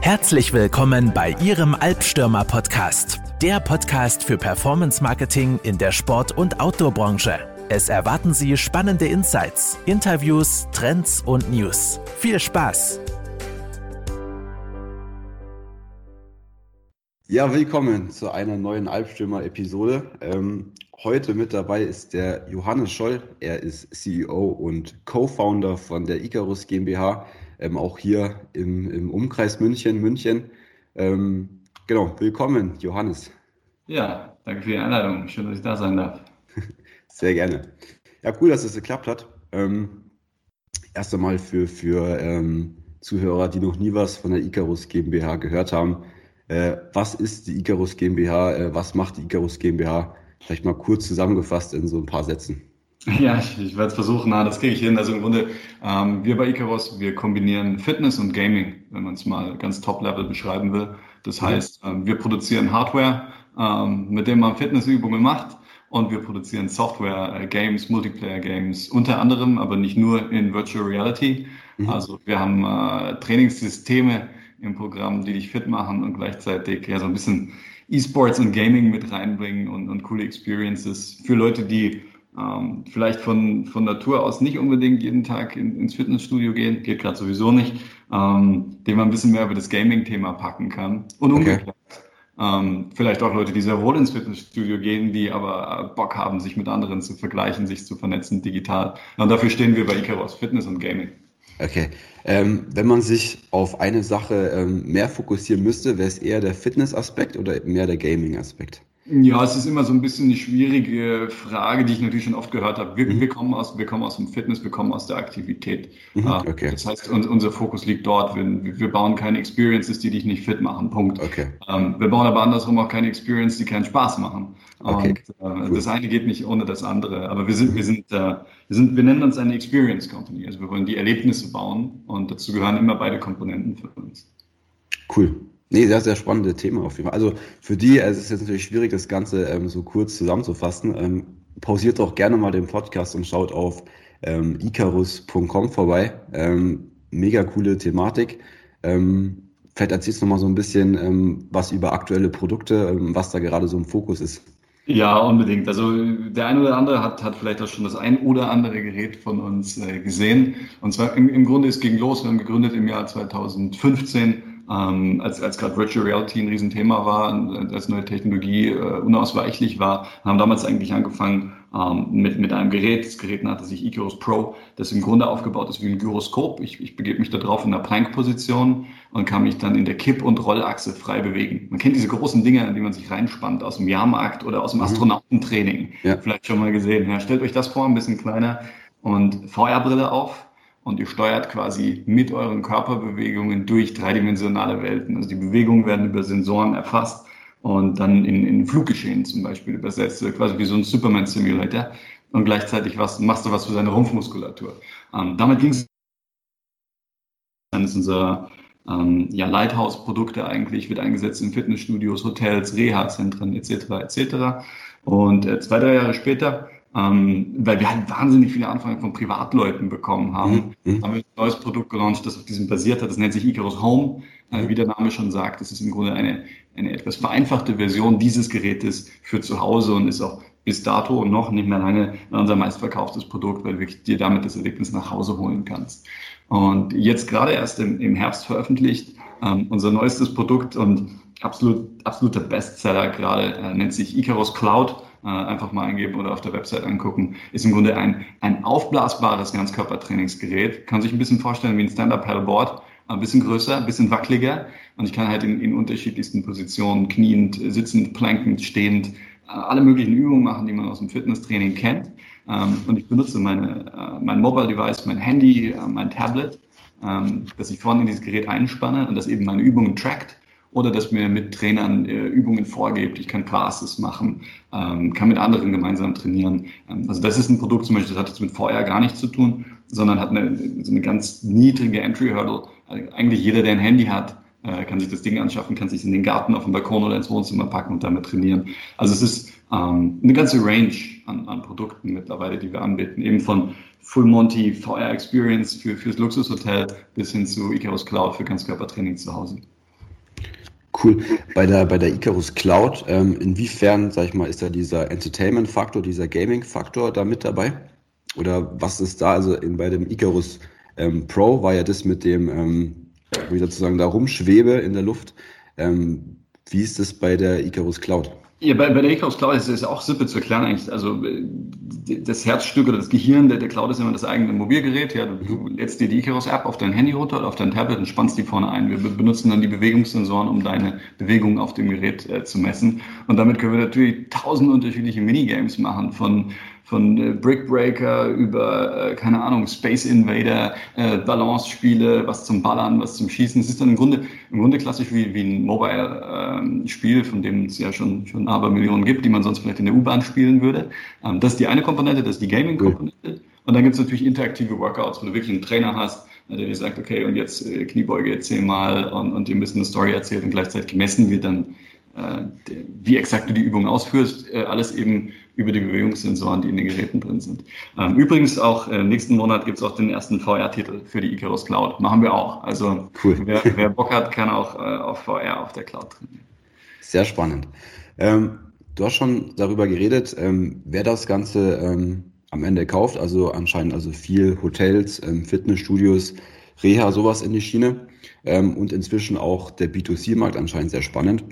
Herzlich willkommen bei Ihrem Albstürmer Podcast, der Podcast für Performance Marketing in der Sport- und Outdoor-Branche. Es erwarten Sie spannende Insights, Interviews, Trends und News. Viel Spaß! Ja, willkommen zu einer neuen Albstürmer-Episode. Ähm, heute mit dabei ist der Johannes Scholl. Er ist CEO und Co-Founder von der Icarus GmbH ähm, auch hier im, im Umkreis München, München. Ähm, genau, willkommen, Johannes. Ja, danke für die Einladung. Schön, dass ich da sein darf. Sehr gerne. Ja, cool, dass es geklappt hat. Ähm, erst einmal für, für ähm, Zuhörer, die noch nie was von der Icarus GmbH gehört haben. Äh, was ist die Icarus GmbH? Äh, was macht die Icarus GmbH? Vielleicht mal kurz zusammengefasst in so ein paar Sätzen. Ja, ich, ich werde es versuchen, na, das kriege ich hin. Also im Grunde, ähm, wir bei Icaros, wir kombinieren Fitness und Gaming, wenn man es mal ganz top-level beschreiben will. Das heißt, ähm, wir produzieren Hardware, ähm, mit dem man Fitnessübungen macht und wir produzieren Software, äh, Games, Multiplayer-Games, unter anderem, aber nicht nur in Virtual Reality. Mhm. Also wir haben äh, Trainingssysteme im Programm, die dich fit machen und gleichzeitig ja so ein bisschen E-Sports und Gaming mit reinbringen und, und coole Experiences für Leute, die ähm, vielleicht von, von Natur aus nicht unbedingt jeden Tag in, ins Fitnessstudio gehen, geht gerade sowieso nicht, ähm, dem man ein bisschen mehr über das Gaming-Thema packen kann. Und umgekehrt. Okay. Ähm, vielleicht auch Leute, die sehr wohl ins Fitnessstudio gehen, die aber Bock haben, sich mit anderen zu vergleichen, sich zu vernetzen digital. Und dafür stehen wir bei Icaros Fitness und Gaming. Okay. Ähm, wenn man sich auf eine Sache ähm, mehr fokussieren müsste, wäre es eher der Fitness-Aspekt oder mehr der Gaming-Aspekt? Ja, es ist immer so ein bisschen eine schwierige Frage, die ich natürlich schon oft gehört habe. Wir, mhm. wir, kommen, aus, wir kommen aus dem Fitness, wir kommen aus der Aktivität. Mhm, ah, okay. Das heißt, unser Fokus liegt dort. Wir, wir, bauen keine Experiences, die dich nicht fit machen. Punkt. Okay. Ähm, wir bauen aber andersrum auch keine Experiences, die keinen Spaß machen. Okay. Und, äh. Das eine geht nicht ohne das andere. Aber wir sind, wir sind, äh, wir sind, wir nennen uns eine Experience Company. Also wir wollen die Erlebnisse bauen und dazu gehören immer beide Komponenten für uns. Cool. Nee, sehr, sehr spannende Thema auf jeden Fall. Also für die, es ist jetzt natürlich schwierig, das Ganze ähm, so kurz zusammenzufassen. Ähm, pausiert doch gerne mal den Podcast und schaut auf ähm, icarus.com vorbei. Ähm, mega coole Thematik. Ähm, vielleicht erzählst du noch mal so ein bisschen ähm, was über aktuelle Produkte, ähm, was da gerade so im Fokus ist. Ja, unbedingt. Also der eine oder andere hat, hat vielleicht auch schon das ein oder andere Gerät von uns äh, gesehen. Und zwar im, im Grunde, es ging los, wir haben gegründet im Jahr 2015 ähm, als, als gerade Virtual Reality ein Riesenthema war, als neue Technologie äh, unausweichlich war, haben damals eigentlich angefangen ähm, mit, mit einem Gerät. Das Gerät nannte sich Icarus Pro, das im Grunde aufgebaut ist wie ein Gyroskop. Ich, ich begebe mich da drauf in der Plank-Position und kann mich dann in der Kipp- und Rollachse frei bewegen. Man kennt diese großen Dinge, in die man sich reinspannt aus dem Jahrmarkt oder aus dem mhm. Astronautentraining. Ja. Vielleicht schon mal gesehen. Ja, stellt euch das vor, ein bisschen kleiner und VR-Brille auf und ihr steuert quasi mit euren Körperbewegungen durch dreidimensionale Welten. Also die Bewegungen werden über Sensoren erfasst und dann in, in Fluggeschehen zum Beispiel übersetzt, quasi wie so ein Superman-Simulator. Und gleichzeitig was, machst du was für seine Rumpfmuskulatur. Ähm, damit ging es. Ist unser ähm, ja, Lighthouse-Produkte eigentlich, wird eingesetzt in Fitnessstudios, Hotels, Reha-Zentren etc. etc. Und äh, zwei, drei Jahre später ähm, weil wir halt wahnsinnig viele Anfragen von Privatleuten bekommen haben, mhm. haben wir ein neues Produkt gelauncht, das auf diesem basiert hat. Das nennt sich Icarus Home. Äh, wie der Name schon sagt, das ist im Grunde eine, eine etwas vereinfachte Version dieses Gerätes für zu Hause und ist auch bis dato und noch nicht mehr lange unser meistverkauftes Produkt, weil du dir damit das Erlebnis nach Hause holen kannst. Und jetzt gerade erst im, im Herbst veröffentlicht ähm, unser neuestes Produkt und absolut, absoluter Bestseller gerade. Äh, nennt sich Icarus Cloud. Äh, einfach mal eingeben oder auf der Website angucken, ist im Grunde ein, ein aufblasbares Ganzkörpertrainingsgerät. Kann sich ein bisschen vorstellen wie ein Stand-Up-Paddleboard, ein bisschen größer, ein bisschen wackeliger. Und ich kann halt in, in unterschiedlichsten Positionen, kniend, sitzend, plankend, stehend, äh, alle möglichen Übungen machen, die man aus dem Fitnesstraining kennt. Ähm, und ich benutze meine, äh, mein Mobile Device, mein Handy, mein Tablet, ähm, dass ich vorne in dieses Gerät einspanne und das eben meine Übungen trackt oder dass mir mit Trainern äh, Übungen vorgibt. Ich kann Classes machen, ähm, kann mit anderen gemeinsam trainieren. Ähm, also das ist ein Produkt zum Beispiel, das hat jetzt mit VR gar nichts zu tun, sondern hat eine, so eine ganz niedrige Entry-Hurdle. Also eigentlich jeder, der ein Handy hat, äh, kann sich das Ding anschaffen, kann sich in den Garten, auf den Balkon oder ins Wohnzimmer packen und damit trainieren. Also es ist ähm, eine ganze Range an, an Produkten mittlerweile, die wir anbieten, eben von Full Monty VR Experience für, fürs Luxushotel bis hin zu Icarus Cloud für Ganzkörpertraining zu Hause. Cool. Bei der, bei der Icarus Cloud, ähm, inwiefern, sag ich mal, ist da dieser Entertainment-Faktor, dieser Gaming-Faktor da mit dabei? Oder was ist da, also in, bei dem Icarus ähm, Pro war ja das mit dem, ähm, ich sozusagen da rumschwebe in der Luft. Ähm, wie ist das bei der Icarus Cloud? Ja, bei, bei der Cloud ist es auch simpel zu erklären eigentlich. Also äh, das Herzstück oder das Gehirn der, der Cloud ist immer das eigene Mobilgerät. Ja, du, lädst dir die Icarus App auf dein Handy runter oder auf dein Tablet und spannst die vorne ein. Wir benutzen dann die Bewegungssensoren, um deine Bewegung auf dem Gerät äh, zu messen. Und damit können wir natürlich tausend unterschiedliche Minigames machen von von äh, Brickbreaker über, äh, keine Ahnung, Space Invader, äh, Balance-Spiele, was zum Ballern, was zum Schießen. Es ist dann im Grunde, im Grunde klassisch wie, wie ein Mobile-Spiel, ähm, von dem es ja schon, schon aber Millionen gibt, die man sonst vielleicht in der U-Bahn spielen würde. Ähm, das ist die eine Komponente, das ist die Gaming-Komponente. Und dann gibt es natürlich interaktive Workouts, wo du wirklich einen Trainer hast, der dir sagt, okay, und jetzt äh, Kniebeuge zehnmal und, und dir ein bisschen eine Story erzählt und gleichzeitig gemessen wird dann, äh, wie exakt du die Übung ausführst. Äh, alles eben über die Bewegungssensoren, die in den Geräten drin sind. Ähm, übrigens auch äh, nächsten Monat gibt es auch den ersten VR-Titel für die Icarus Cloud. Machen wir auch. Also cool. wer, wer Bock hat, kann auch äh, auf VR auf der Cloud trainieren. Sehr spannend. Ähm, du hast schon darüber geredet, ähm, wer das Ganze ähm, am Ende kauft. Also anscheinend also viel Hotels, ähm, Fitnessstudios, Reha, sowas in die Schiene. Ähm, und inzwischen auch der B2C-Markt anscheinend sehr spannend.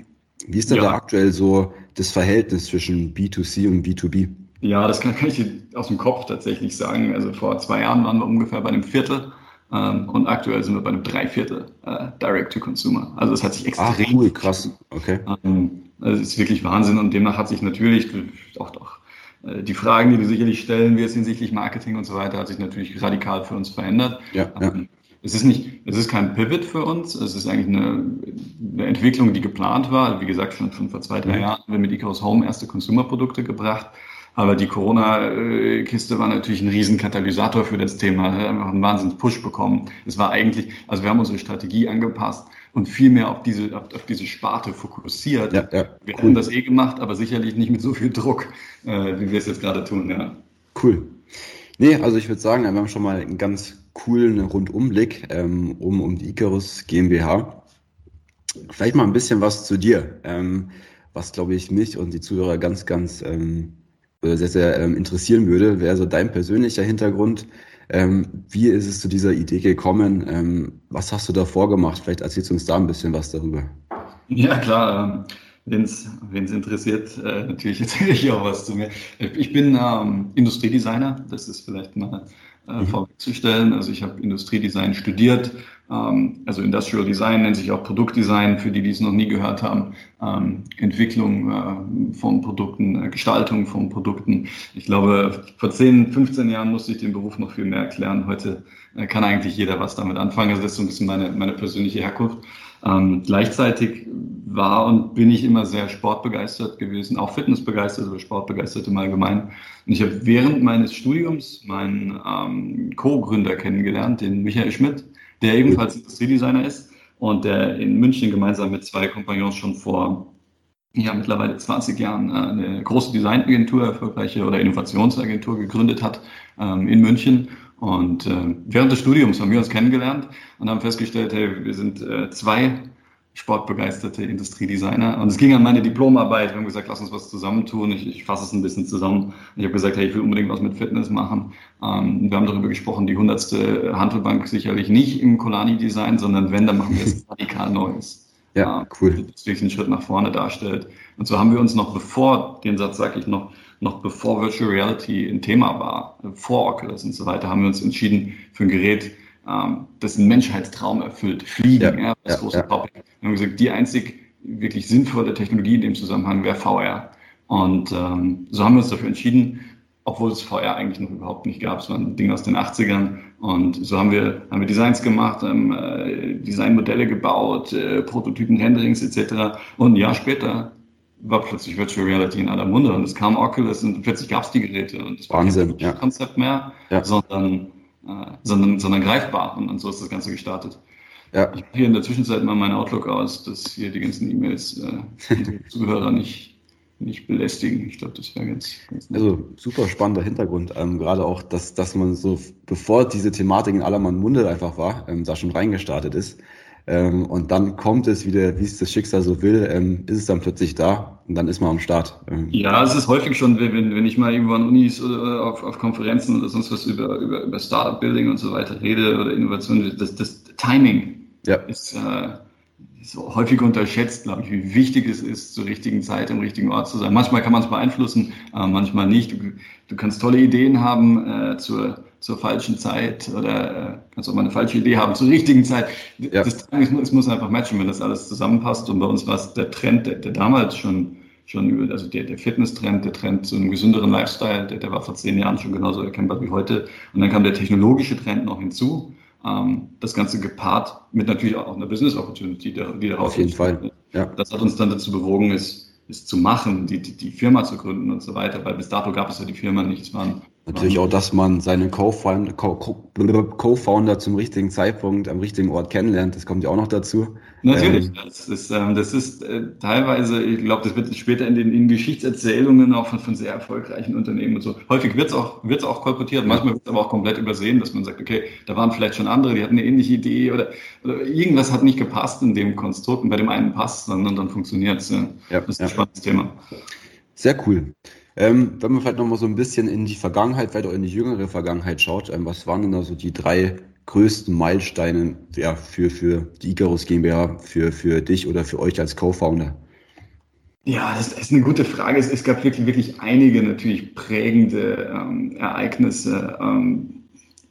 Wie ist denn ja. da aktuell so das Verhältnis zwischen B2C und B2B? Ja, das kann, kann ich aus dem Kopf tatsächlich sagen. Also vor zwei Jahren waren wir ungefähr bei einem Viertel ähm, und aktuell sind wir bei einem Dreiviertel äh, Direct to Consumer. Also es hat sich extrem. Ach, cool, krass. Okay. Ähm, also es ist wirklich Wahnsinn und demnach hat sich natürlich auch doch äh, die Fragen, die du sicherlich stellen wirst hinsichtlich Marketing und so weiter, hat sich natürlich radikal für uns verändert. Ja, ja. Es ist nicht, es ist kein Pivot für uns. Es ist eigentlich eine, eine Entwicklung, die geplant war. Wie gesagt, schon, schon vor zwei, drei. Jahren haben wir mit Icarus Home erste Consumer-Produkte gebracht. Aber die Corona-Kiste war natürlich ein Riesenkatalysator für das Thema. Wir haben einen wahnsinns Push bekommen. Es war eigentlich, also wir haben unsere Strategie angepasst und viel mehr auf diese, auf, auf diese Sparte fokussiert. Ja, ja, wir cool. haben das eh gemacht, aber sicherlich nicht mit so viel Druck, äh, wie wir es jetzt gerade tun. Ja. Cool. Nee, also ich würde sagen, wir haben schon mal einen ganz coolen Rundumblick ähm, um, um die Icarus GmbH. Vielleicht mal ein bisschen was zu dir, ähm, was glaube ich mich und die Zuhörer ganz, ganz ähm, sehr, sehr ähm, interessieren würde. Wäre so dein persönlicher Hintergrund? Ähm, wie ist es zu dieser Idee gekommen? Ähm, was hast du da vorgemacht? Vielleicht erzählst du uns da ein bisschen was darüber. Ja, klar. Wenn es interessiert, äh, natürlich erzähle ich auch was zu mir. Ich bin ähm, Industriedesigner, das ist vielleicht mal äh, mhm. vorwegzustellen. Also ich habe Industriedesign studiert, ähm, also Industrial Design nennt sich auch Produktdesign, für die, die es noch nie gehört haben, ähm, Entwicklung äh, von Produkten, äh, Gestaltung von Produkten. Ich glaube, vor 10, 15 Jahren musste ich den Beruf noch viel mehr erklären. Heute äh, kann eigentlich jeder was damit anfangen. Also das ist so ein bisschen meine, meine persönliche Herkunft. Ähm, gleichzeitig war und bin ich immer sehr sportbegeistert gewesen, auch fitnessbegeistert, aber sportbegeistert im Allgemeinen. Und ich habe während meines Studiums meinen ähm, Co-Gründer kennengelernt, den Michael Schmidt, der ebenfalls Industriedesigner ist und der in München gemeinsam mit zwei Kompagnons schon vor ja, mittlerweile 20 Jahren äh, eine große Designagentur, erfolgreiche oder Innovationsagentur gegründet hat ähm, in München und äh, während des Studiums haben wir uns kennengelernt und haben festgestellt, hey, wir sind äh, zwei sportbegeisterte Industriedesigner. Und es ging an meine Diplomarbeit. Wir haben gesagt, lass uns was zusammentun. Ich, ich fasse es ein bisschen zusammen. Ich habe gesagt, hey, ich will unbedingt was mit Fitness machen. Ähm, wir haben darüber gesprochen, die hundertste Handelbank sicherlich nicht im Colani-Design, sondern wenn, dann machen wir es radikal Neues. Ja, äh, cool. Das wirklich einen Schritt nach vorne darstellt. Und so haben wir uns noch bevor, den Satz sage ich noch, noch bevor Virtual Reality ein Thema war, vor Oculus und so weiter, haben wir uns entschieden für ein Gerät, ähm, das einen Menschheitstraum erfüllt. Fliegen, ja, ja das ja, große ja. Topic. Wir haben gesagt, die einzig wirklich sinnvolle Technologie in dem Zusammenhang wäre VR. Und ähm, so haben wir uns dafür entschieden, obwohl es VR eigentlich noch überhaupt nicht gab. Es war ein Ding aus den 80ern. Und so haben wir, haben wir Designs gemacht, haben äh, Designmodelle gebaut, äh, Prototypen, Renderings etc. Und ein Jahr später war plötzlich Virtual Reality in aller Munde und es kam Oculus und plötzlich gab es die Geräte und es war Wahnsinn, kein ja. Konzept mehr, ja. sondern, äh, sondern, sondern greifbar und, und so ist das Ganze gestartet. Ja. Ich habe hier in der Zwischenzeit mal mein Outlook aus, dass hier die ganzen E-Mails äh, die Zuhörer nicht, nicht belästigen. Ich glaube, das wäre ganz, ganz nett. Also super spannender Hintergrund. Ähm, gerade auch, dass, dass man so, bevor diese Thematik in aller Mann Munde einfach war, ähm, da schon reingestartet ist. Ähm, und dann kommt es wieder, wie es das Schicksal so will, ähm, ist es dann plötzlich da und dann ist man am Start. Ähm. Ja, es ist häufig schon, wenn, wenn ich mal irgendwo an Unis oder auf, auf Konferenzen oder sonst was über, über, über Startup-Building und so weiter rede oder Innovation, das, das Timing ja. ist äh, so häufig unterschätzt, glaube ich, wie wichtig es ist, zur richtigen Zeit im richtigen Ort zu sein. Manchmal kann man es beeinflussen, äh, manchmal nicht. Du, du, kannst tolle Ideen haben äh, zur, zur falschen Zeit oder kannst auch mal eine falsche Idee haben zur richtigen Zeit. Ja. Das, es muss einfach matchen, wenn das alles zusammenpasst. Und bei uns war es der Trend, der, der damals schon schon über, also der, der Fitness-Trend, der Trend zu einem gesünderen Lifestyle, der, der war vor zehn Jahren schon genauso erkennbar wie heute. Und dann kam der technologische Trend noch hinzu ähm, das Ganze gepaart mit natürlich auch einer Business Opportunity, die daraus Auf jeden Fall. Ja. Das hat uns dann dazu bewogen, es, es zu machen, die, die, die Firma zu gründen und so weiter, weil bis dato gab es ja die Firma nicht. Es waren Natürlich auch, dass man seinen Co-Founder Co zum richtigen Zeitpunkt am richtigen Ort kennenlernt. Das kommt ja auch noch dazu. Natürlich. Ähm, das ist, ähm, das ist äh, teilweise, ich glaube, das wird später in den in Geschichtserzählungen auch von, von sehr erfolgreichen Unternehmen und so. Häufig wird es auch, wird's auch kolportiert, manchmal wird es aber auch komplett übersehen, dass man sagt, okay, da waren vielleicht schon andere, die hatten eine ähnliche Idee oder, oder irgendwas hat nicht gepasst in dem Konstrukt und bei dem einen passt, sondern dann funktioniert es. Ja. ja. Das ist ein spannendes Thema. Sehr cool. Ähm, wenn man vielleicht nochmal so ein bisschen in die Vergangenheit, vielleicht auch in die jüngere Vergangenheit schaut, ähm, was waren denn da so die drei größten Meilensteine ja, für, für die Icarus GmbH, für, für dich oder für euch als Co-Founder? Ja, das ist eine gute Frage. Es, es gab wirklich, wirklich einige natürlich prägende ähm, Ereignisse. Ähm,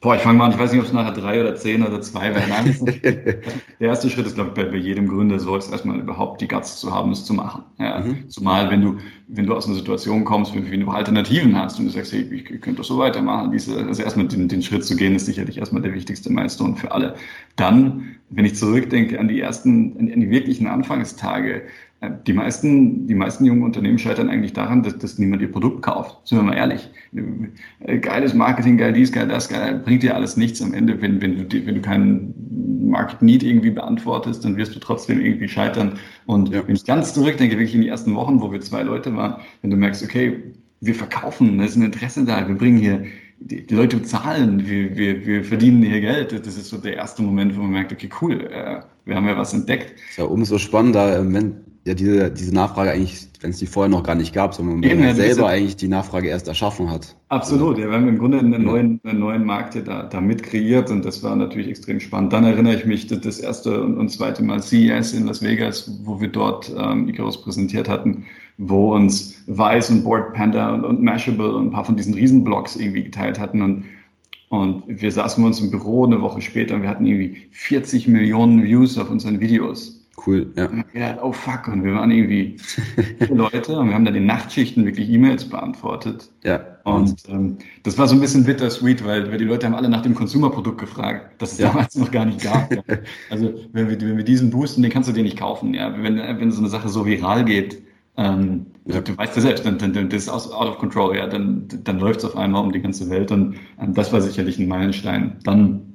Boah, ich fange mal an, ich weiß nicht, ob es nachher drei oder zehn oder zwei werden. der erste Schritt ist, glaube ich, bei, bei jedem Gründer so, ist erstmal überhaupt die Guts zu haben, es zu machen. Ja, mhm. Zumal, wenn du, wenn du aus einer Situation kommst, wenn du Alternativen hast und du sagst, hey, ich, ich könnte das so weitermachen, diese, also erstmal den, den Schritt zu gehen, ist sicherlich erstmal der wichtigste Milestone für alle. Dann, wenn ich zurückdenke an die ersten, an die wirklichen Anfangstage, die meisten, die meisten jungen Unternehmen scheitern eigentlich daran, dass, dass niemand ihr Produkt kauft. Sind wir mal ehrlich. Geiles Marketing, geil dies, geil das, geil, bringt dir alles nichts am Ende. Wenn, wenn, du, wenn du keinen Market Need irgendwie beantwortest, dann wirst du trotzdem irgendwie scheitern. Und ja. wenn ich ganz zurückdenke, wirklich in die ersten Wochen, wo wir zwei Leute waren, wenn du merkst, okay, wir verkaufen, da ist ein Interesse da, wir bringen hier die, die Leute bezahlen, wir, wir, wir verdienen hier Geld. Das ist so der erste Moment, wo man merkt, okay, cool, äh, wir haben ja was entdeckt. Ist ja umso spannender, wenn ja diese, diese Nachfrage eigentlich, wenn es die vorher noch gar nicht gab, sondern man ja, selber eigentlich die Nachfrage erst erschaffen hat. Absolut, ja, wir haben im Grunde einen neuen, einen neuen Markt da, da mit kreiert und das war natürlich extrem spannend. Dann erinnere ich mich, das erste und, und zweite Mal CES in Las Vegas, wo wir dort ähm, Icarus präsentiert hatten, wo uns Vice und Board Panda und, und Mashable und ein paar von diesen Riesenblocks irgendwie geteilt hatten und und wir saßen bei uns im Büro eine Woche später und wir hatten irgendwie 40 Millionen Views auf unseren Videos. Cool, ja. Und gedacht, oh fuck, und wir waren irgendwie Leute und wir haben dann in Nachtschichten wirklich E-Mails beantwortet. Ja. Und ähm, das war so ein bisschen bittersweet, weil, weil die Leute haben alle nach dem Consumer-Produkt gefragt, das es ja. damals noch gar nicht gab. ja. Also wenn wir, wenn wir diesen boosten, den kannst du dir nicht kaufen. Ja, wenn, wenn so eine Sache so viral geht, ähm, ja. du weißt ja selbst, dann, dann, dann das ist out of control, ja, dann, dann läuft es auf einmal um die ganze Welt und ähm, das war sicherlich ein Meilenstein. Dann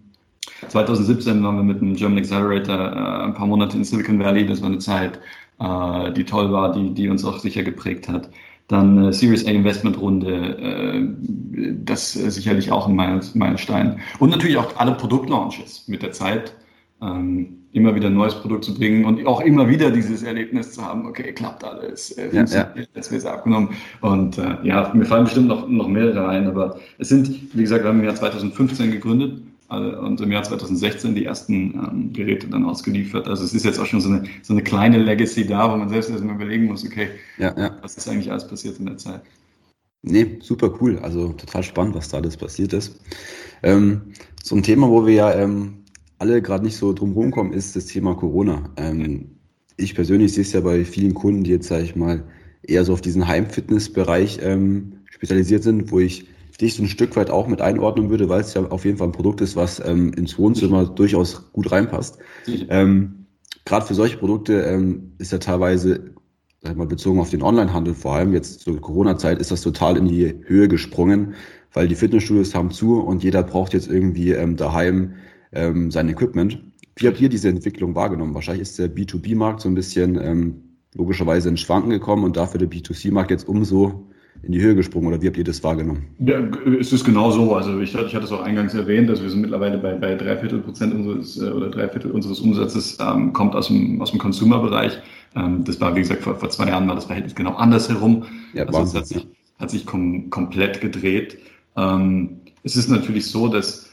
2017 waren wir mit dem German Accelerator äh, ein paar Monate in Silicon Valley. Das war eine Zeit, äh, die toll war, die, die uns auch sicher geprägt hat. Dann äh, Series A Investment Runde, äh, das äh, sicherlich auch ein Meilenstein. Und natürlich auch alle Produktlaunches mit der Zeit. Ähm, immer wieder ein neues Produkt zu bringen und auch immer wieder dieses Erlebnis zu haben, okay, klappt alles, äh, ja, ja. jetzt wird es abgenommen. Und äh, ja, mir fallen bestimmt noch, noch mehrere ein, aber es sind, wie gesagt, wir haben im Jahr 2015 gegründet und im Jahr 2016 die ersten ähm, Geräte dann ausgeliefert. Also es ist jetzt auch schon so eine, so eine kleine Legacy da, wo man selbst erstmal überlegen muss, okay, ja, ja. was ist eigentlich alles passiert in der Zeit? Nee, super cool. Also total spannend, was da alles passiert ist. Ähm, so ein Thema, wo wir ja ähm, alle gerade nicht so drum rumkommen, ist das Thema Corona. Ähm, ich persönlich sehe es ja bei vielen Kunden, die jetzt, sage ich mal, eher so auf diesen Heimfitnessbereich ähm, spezialisiert sind, wo ich die ich so ein Stück weit auch mit einordnen würde, weil es ja auf jeden Fall ein Produkt ist, was ähm, ins Wohnzimmer durchaus gut reinpasst. Ähm, Gerade für solche Produkte ähm, ist ja teilweise, sag ich mal, bezogen auf den Onlinehandel, vor allem jetzt zur Corona-Zeit, ist das total in die Höhe gesprungen, weil die Fitnessstudios haben zu und jeder braucht jetzt irgendwie ähm, daheim ähm, sein Equipment. Wie habt ihr diese Entwicklung wahrgenommen? Wahrscheinlich ist der B2B-Markt so ein bisschen ähm, logischerweise in Schwanken gekommen und dafür der B2C-Markt jetzt umso in die Höhe gesprungen oder wie habt ihr das wahrgenommen? Ja, es ist genau so. Also ich, ich hatte es auch eingangs erwähnt, dass wir sind mittlerweile bei, bei drei Viertel Prozent unseres äh, oder drei Viertel unseres Umsatzes ähm, kommt aus dem, aus dem Consumer-Bereich. Ähm, das war, wie gesagt, vor, vor zwei Jahren war das Verhältnis genau andersherum. Ja, also es hat sich, hat sich kom komplett gedreht. Ähm, es ist natürlich so, dass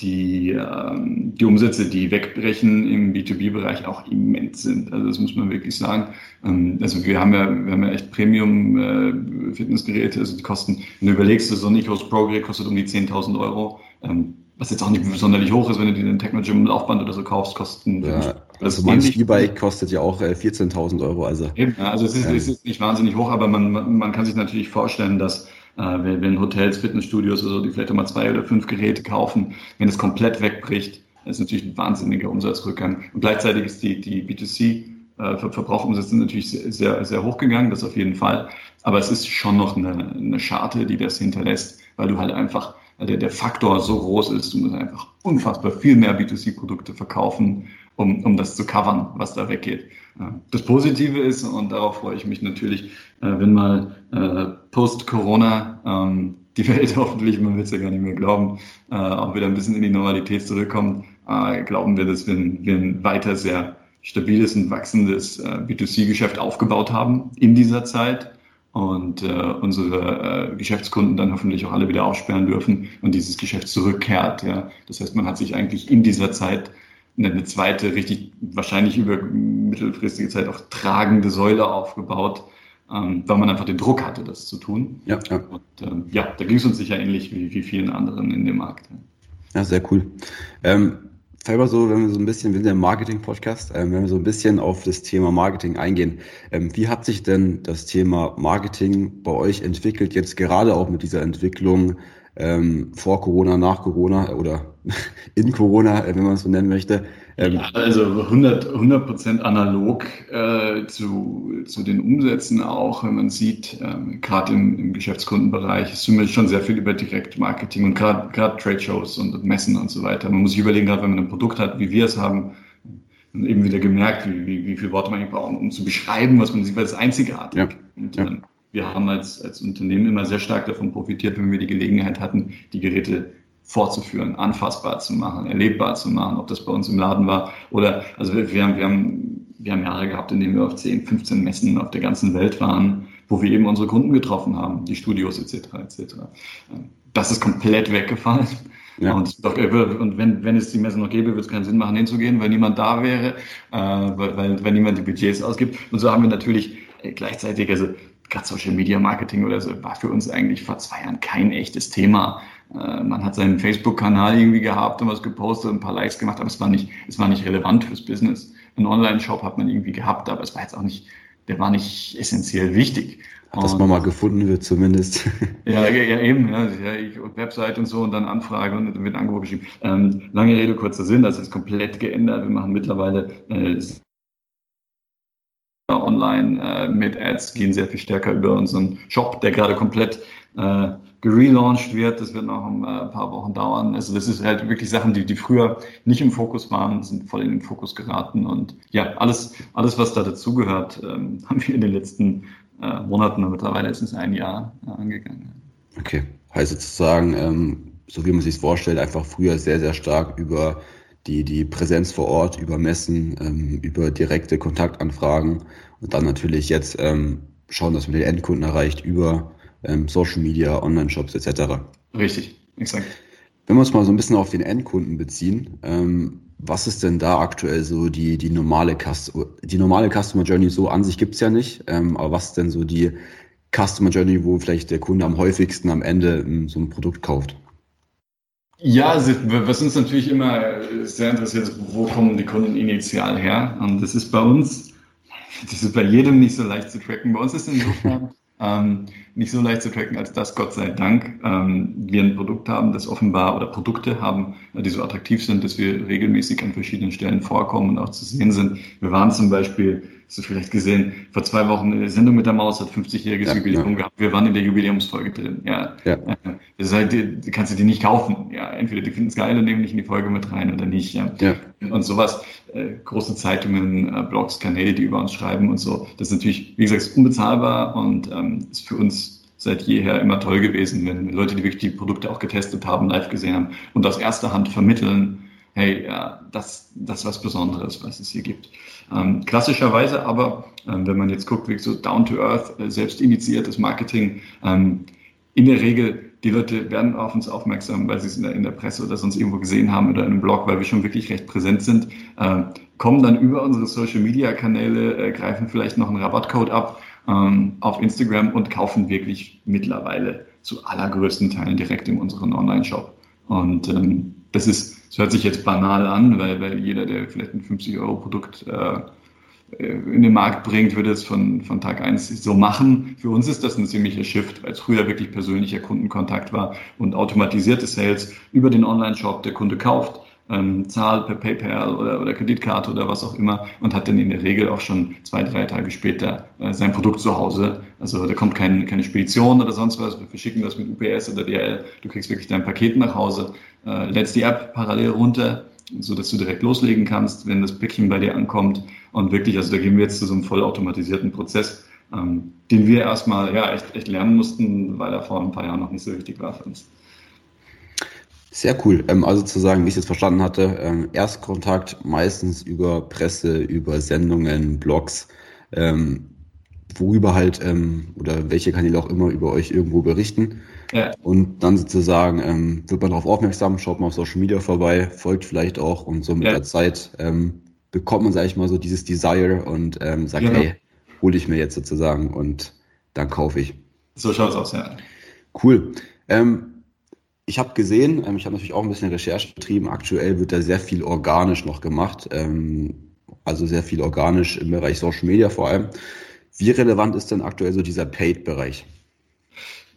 die, ähm, die Umsätze, die wegbrechen im B2B-Bereich auch immens sind. Also das muss man wirklich sagen. Ähm, also wir haben ja, wir haben ja echt Premium-Fitnessgeräte, äh, also die kosten, wenn du überlegst, das Sonicos Pro-Gerät kostet um die 10.000 Euro. Ähm, was jetzt auch nicht sonderlich hoch ist, wenn du dir den Technogym Laufband oder so kaufst, kosten. Ja, also mein E-Bike kostet ja auch äh, 14.000 Euro. Also, Eben, also es ist, ähm. es ist nicht wahnsinnig hoch, aber man, man kann sich natürlich vorstellen, dass äh, wenn, Hotels, Fitnessstudios oder so, die vielleicht immer zwei oder fünf Geräte kaufen, wenn es komplett wegbricht, ist natürlich ein wahnsinniger Umsatzrückgang. Und gleichzeitig ist die, die B2C äh, Verbrauchumsätze natürlich sehr, sehr, sehr hoch gegangen, das auf jeden Fall. Aber es ist schon noch eine, eine Scharte, die das hinterlässt, weil du halt einfach, der, der Faktor so groß ist, du musst einfach unfassbar viel mehr B2C-Produkte verkaufen, um, um das zu covern, was da weggeht. Das Positive ist, und darauf freue ich mich natürlich, äh, wenn mal äh, post-Corona ähm, die Welt hoffentlich, man wird es ja gar nicht mehr glauben, äh, auch wieder ein bisschen in die Normalität zurückkommt, glauben wir, dass wir ein, wir ein weiter sehr stabiles und wachsendes B2C-Geschäft aufgebaut haben in dieser Zeit und äh, unsere äh, Geschäftskunden dann hoffentlich auch alle wieder aufsperren dürfen und dieses Geschäft zurückkehrt. Ja. Das heißt, man hat sich eigentlich in dieser Zeit eine zweite, richtig wahrscheinlich über mittelfristige Zeit auch tragende Säule aufgebaut, ähm, weil man einfach den Druck hatte, das zu tun. Ja, ja. Und ähm, ja, da ging es uns sicher ähnlich wie, wie vielen anderen in dem Markt. Ja, sehr cool. Ähm, selber so, wenn wir so ein bisschen, wir sind ja Marketing-Podcast, ähm, wenn wir so ein bisschen auf das Thema Marketing eingehen, ähm, wie hat sich denn das Thema Marketing bei euch entwickelt, jetzt gerade auch mit dieser Entwicklung ähm, vor Corona, nach Corona oder in Corona, äh, wenn man es so nennen möchte. Ähm, ja, also 100 Prozent analog äh, zu, zu den Umsätzen auch, wenn man sieht, ähm, gerade im, im Geschäftskundenbereich ist zumindest schon sehr viel über Direktmarketing und gerade Trade-Shows und Messen und so weiter. Man muss sich überlegen, gerade wenn man ein Produkt hat, wie wir es haben, und eben wieder gemerkt, wie, wie, wie viele Worte man eigentlich braucht, um zu beschreiben, was man sieht, weil es einzigartig. Ja. Und, ja. Ähm, wir haben als, als Unternehmen immer sehr stark davon profitiert, wenn wir die Gelegenheit hatten, die Geräte vorzuführen, anfassbar zu machen, erlebbar zu machen, ob das bei uns im Laden war oder, also wir, wir, haben, wir, haben, wir haben Jahre gehabt, in denen wir auf 10, 15 Messen auf der ganzen Welt waren, wo wir eben unsere Kunden getroffen haben, die Studios etc. etc. Das ist komplett weggefallen. Ja. Und, doch, und wenn, wenn es die Messe noch gäbe, würde es keinen Sinn machen, hinzugehen, weil niemand da wäre, äh, weil, weil, weil niemand die Budgets ausgibt. Und so haben wir natürlich äh, gleichzeitig, also gerade Social Media Marketing oder so, war für uns eigentlich vor zwei Jahren kein echtes Thema. Äh, man hat seinen Facebook-Kanal irgendwie gehabt und was gepostet, ein paar Likes gemacht, aber es war nicht, es war nicht relevant fürs Business. Ein Online-Shop hat man irgendwie gehabt, aber es war jetzt auch nicht, der war nicht essentiell wichtig. Dass man mal gefunden wird, zumindest. Ja, ja, eben, ja, ja ich, Website und so und dann Anfrage und dann wird ein Angebot geschrieben. Ähm, lange Rede, kurzer Sinn, das ist komplett geändert. Wir machen mittlerweile äh, online äh, mit Ads, gehen sehr viel stärker über unseren Shop, der gerade komplett äh, gelauncht wird. Das wird noch ein äh, paar Wochen dauern. Also das ist halt wirklich Sachen, die, die früher nicht im Fokus waren, sind voll in den Fokus geraten. Und ja, alles, alles was da dazugehört, ähm, haben wir in den letzten äh, Monaten mittlerweile ist es ein Jahr äh, angegangen. Okay, heißt sozusagen, ähm, so wie man sich es vorstellt, einfach früher sehr, sehr stark über die, die Präsenz vor Ort über Messen, ähm, über direkte Kontaktanfragen und dann natürlich jetzt ähm, schauen, dass man den Endkunden erreicht über ähm, Social Media, Online-Shops etc. Richtig, exakt. Wenn wir uns mal so ein bisschen auf den Endkunden beziehen, ähm, was ist denn da aktuell so die, die, normale, Customer, die normale Customer Journey? So an sich gibt's ja nicht, ähm, aber was ist denn so die Customer Journey, wo vielleicht der Kunde am häufigsten am Ende ähm, so ein Produkt kauft? Ja, also, was uns natürlich immer sehr interessiert ist, wo kommen die Kunden initial her? Und das ist bei uns, das ist bei jedem nicht so leicht zu tracken. Bei uns ist insofern ähm, nicht so leicht zu tracken, als dass Gott sei Dank ähm, wir ein Produkt haben, das offenbar oder Produkte haben, die so attraktiv sind, dass wir regelmäßig an verschiedenen Stellen vorkommen und auch zu sehen sind. Wir waren zum Beispiel hast du vielleicht gesehen, vor zwei Wochen eine Sendung mit der Maus hat 50-jähriges ja, Jubiläum ja. gehabt. Wir waren in der Jubiläumsfolge drin. Ja, ja. Das ist halt, die, kannst du die nicht kaufen. Ja, entweder die finden es geil und nehmen nicht in die Folge mit rein oder nicht. Ja. ja. Und sowas, äh, große Zeitungen, äh, Blogs, Kanäle, die über uns schreiben und so. Das ist natürlich, wie gesagt, unbezahlbar und ähm, ist für uns seit jeher immer toll gewesen, wenn Leute, die wirklich die Produkte auch getestet haben, live gesehen haben und aus erster Hand vermitteln, hey, ja, das, das ist was Besonderes, was es hier gibt. Ähm, klassischerweise aber, ähm, wenn man jetzt guckt, wie so down to earth, äh, selbst initiiertes Marketing, ähm, in der Regel, die Leute werden auf uns aufmerksam, weil sie es in der, in der, Presse oder sonst irgendwo gesehen haben oder in einem Blog, weil wir schon wirklich recht präsent sind, äh, kommen dann über unsere Social Media Kanäle, äh, greifen vielleicht noch einen Rabattcode ab ähm, auf Instagram und kaufen wirklich mittlerweile zu allergrößten Teilen direkt in unseren Online-Shop. Und ähm, das ist, das hört sich jetzt banal an, weil, weil jeder, der vielleicht ein 50-Euro-Produkt äh, in den Markt bringt, würde es von, von Tag eins so machen. Für uns ist das ein ziemlicher Shift, weil es früher wirklich persönlicher Kundenkontakt war und automatisierte Sales über den Online-Shop. Der Kunde kauft, ähm, zahlt per PayPal oder, oder Kreditkarte oder was auch immer und hat dann in der Regel auch schon zwei, drei Tage später äh, sein Produkt zu Hause. Also da kommt kein, keine Spedition oder sonst was. Wir verschicken das mit UPS oder DL. Du kriegst wirklich dein Paket nach Hause, äh, lädst die App parallel runter, so dass du direkt loslegen kannst, wenn das Päckchen bei dir ankommt. Und wirklich, also da gehen wir jetzt zu so einem vollautomatisierten Prozess, ähm, den wir erstmal ja echt, echt lernen mussten, weil er vor ein paar Jahren noch nicht so wichtig war für uns. Sehr cool. Ähm, also zu sagen, wie ich es jetzt verstanden hatte, ähm, Erstkontakt meistens über Presse, über Sendungen, Blogs, ähm, worüber halt ähm, oder welche Kanäle auch immer über euch irgendwo berichten. Ja. Und dann sozusagen ähm, wird man darauf aufmerksam, schaut mal auf Social Media vorbei, folgt vielleicht auch und so mit ja. der Zeit ähm, bekommt man, sag ich mal, so dieses Desire und sagt, genau. hey, hole ich mir jetzt sozusagen und dann kaufe ich. So schaut es aus, ja. Cool. Ähm, ich habe gesehen, ähm, ich habe natürlich auch ein bisschen Recherche betrieben. Aktuell wird da sehr viel organisch noch gemacht, ähm, also sehr viel organisch im Bereich Social Media vor allem. Wie relevant ist denn aktuell so dieser Paid-Bereich?